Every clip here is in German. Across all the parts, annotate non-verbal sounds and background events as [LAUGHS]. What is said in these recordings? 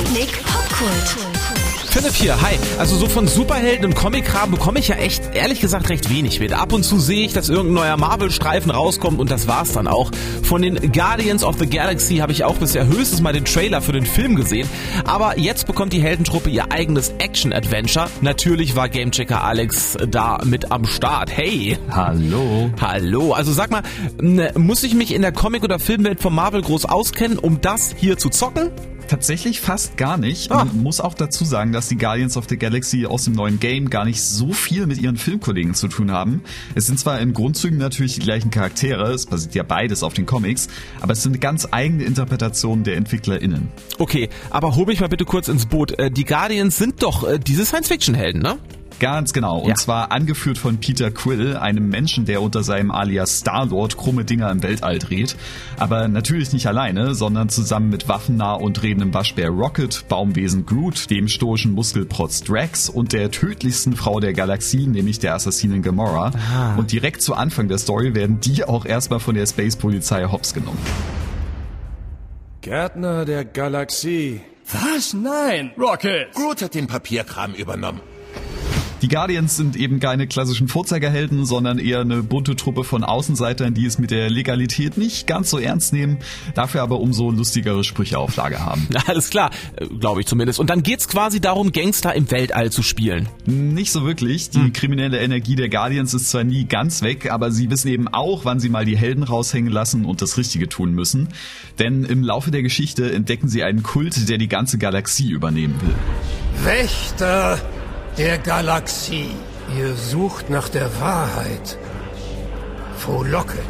Sputnik Popkult. Philipp hier, hi. Also so von Superhelden und Comic-Kram bekomme ich ja echt, ehrlich gesagt, recht wenig mit. Ab und zu sehe ich, dass irgendein neuer Marvel-Streifen rauskommt und das war's dann auch. Von den Guardians of the Galaxy habe ich auch bisher höchstens mal den Trailer für den Film gesehen. Aber jetzt bekommt die Heldentruppe ihr eigenes Action-Adventure. Natürlich war Gamechecker Alex da mit am Start. Hey. Hallo. Hallo. Also sag mal, muss ich mich in der Comic- oder Filmwelt von Marvel groß auskennen, um das hier zu zocken? Tatsächlich fast gar nicht. Ah. Man muss auch dazu sagen, dass die Guardians of the Galaxy aus dem neuen Game gar nicht so viel mit ihren Filmkollegen zu tun haben. Es sind zwar in Grundzügen natürlich die gleichen Charaktere, es basiert ja beides auf den Comics, aber es sind ganz eigene Interpretationen der EntwicklerInnen. Okay, aber hol mich mal bitte kurz ins Boot. Äh, Die Guardians sind doch äh, diese Science-Fiction-Helden, ne? Ganz genau. Und Ja. zwar angeführt von Peter Quill, einem Menschen, der unter seinem Alias Star-Lord krumme Dinger im Weltall dreht. Aber natürlich nicht alleine, sondern zusammen mit waffennah und redendem Waschbär Rocket, Baumwesen Groot, dem stoischen Muskelprotz Drax und der tödlichsten Frau der Galaxie, nämlich der Assassinin Gamora. Und direkt zu Anfang der Story werden die auch erstmal von der Space-Polizei hops genommen. Gärtner der Galaxie. Was? Nein, Rocket. Groot hat den Papierkram übernommen. Die Guardians sind eben keine klassischen Vorzeigerhelden, sondern eher eine bunte Truppe von Außenseitern, die es mit der Legalität nicht ganz so ernst nehmen, dafür aber umso lustigere Sprüche auf Lager haben. [LAUGHS] Alles klar, glaube ich zumindest. Und dann geht's quasi darum, Gangster im Weltall zu spielen. Nicht so wirklich. Die kriminelle Energie der Guardians ist zwar nie ganz weg, aber sie wissen eben auch, wann sie mal die Helden raushängen lassen und das Richtige tun müssen. Denn im Laufe der Geschichte entdecken sie einen Kult, der die ganze Galaxie übernehmen will. Wächter der Galaxie. Ihr sucht nach der Wahrheit. Frohlocket.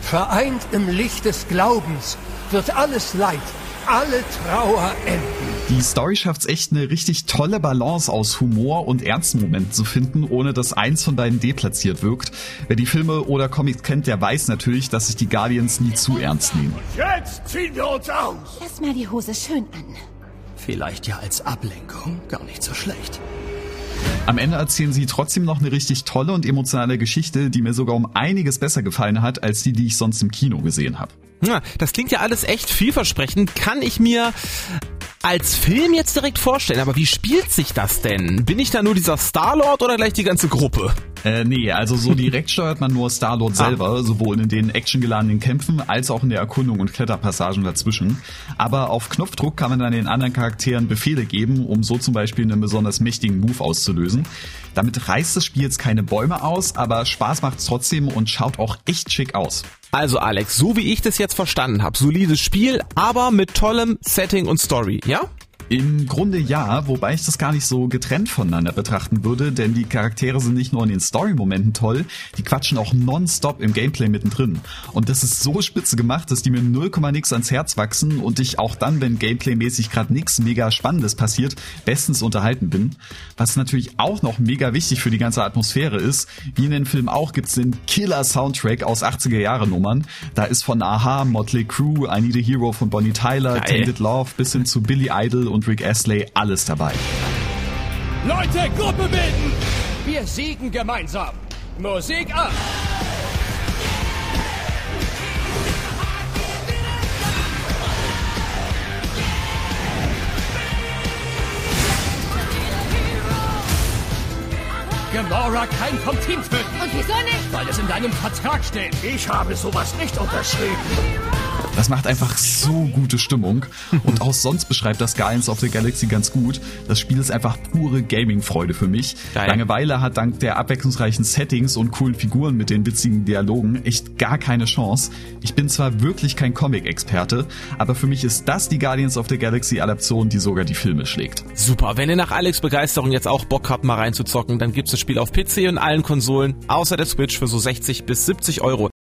Vereint im Licht des Glaubens wird alles Leid, alle Trauer enden. Die Story schafft's echt eine richtig tolle Balance aus Humor und ernsten Momenten zu finden, ohne dass eins von beiden deplatziert wirkt. Wer die Filme oder Comics kennt, der weiß natürlich, dass sich die Guardians nie zu ernst nehmen. Jetzt ziehen wir uns aus. Lass mal die Hose schön an. Vielleicht ja als Ablenkung gar nicht so schlecht. Am Ende erzählen sie trotzdem noch eine richtig tolle und emotionale Geschichte, die mir sogar um einiges besser gefallen hat, als die, die ich sonst im Kino gesehen habe. Ja, das klingt ja alles echt vielversprechend. Kann ich mir als Film jetzt direkt vorstellen, aber wie spielt sich das denn? Bin ich da nur dieser Star-Lord oder gleich die ganze Gruppe? Äh, nee, also so direkt steuert man nur Star-Lord selber, sowohl in den actiongeladenen Kämpfen als auch in der Erkundung und Kletterpassagen dazwischen. Aber auf Knopfdruck kann man dann den anderen Charakteren Befehle geben, um so zum Beispiel einen besonders mächtigen Move auszulösen. Damit reißt das Spiel jetzt keine Bäume aus, aber Spaß macht's trotzdem und schaut auch echt schick aus. Also Alex, so wie ich das jetzt verstanden habe, solides Spiel, aber mit tollem Setting und Story, ja? Im Grunde ja, wobei ich das gar nicht so getrennt voneinander betrachten würde, denn die Charaktere sind nicht nur in den Story-Momenten toll, die quatschen auch nonstop im Gameplay mittendrin. Und das ist so spitze gemacht, dass die mir 0, nix ans Herz wachsen und ich auch dann, wenn Gameplay-mäßig gerade nix mega Spannendes passiert, bestens unterhalten bin. Was natürlich auch noch mega wichtig für die ganze Atmosphäre ist, wie in den Film auch gibt's den Killer-Soundtrack aus 80er-Jahre-Nummern. Da ist von Aha, Motley Crue, I Need a Hero von Bonnie Tyler, Geil. Tainted Love bis hin zu Billy Idol und Rick Astley alles dabei. Leute, Gruppe bilden! Wir siegen gemeinsam. Musik ab! Gamora kein vom Team töten, Und wieso nicht? weil es in deinem Vertrag steht. Ich habe sowas nicht unterschrieben. Das macht einfach so gute Stimmung. Und auch sonst beschreibt das Guardians of the Galaxy ganz gut. Das Spiel ist einfach pure Gaming-Freude für mich. Geil. Langeweile hat dank der abwechslungsreichen Settings und coolen Figuren mit den witzigen Dialogen echt gar keine Chance. Ich bin zwar wirklich kein Comic-Experte, aber für mich ist das die Guardians of the Galaxy-Adaption, die sogar die Filme schlägt. Super, wenn ihr nach Alex Begeisterung jetzt auch Bock habt, mal reinzuzocken, dann gibt's das Spiel auf PC und allen Konsolen, außer der Switch für so 60 bis 70 Euro.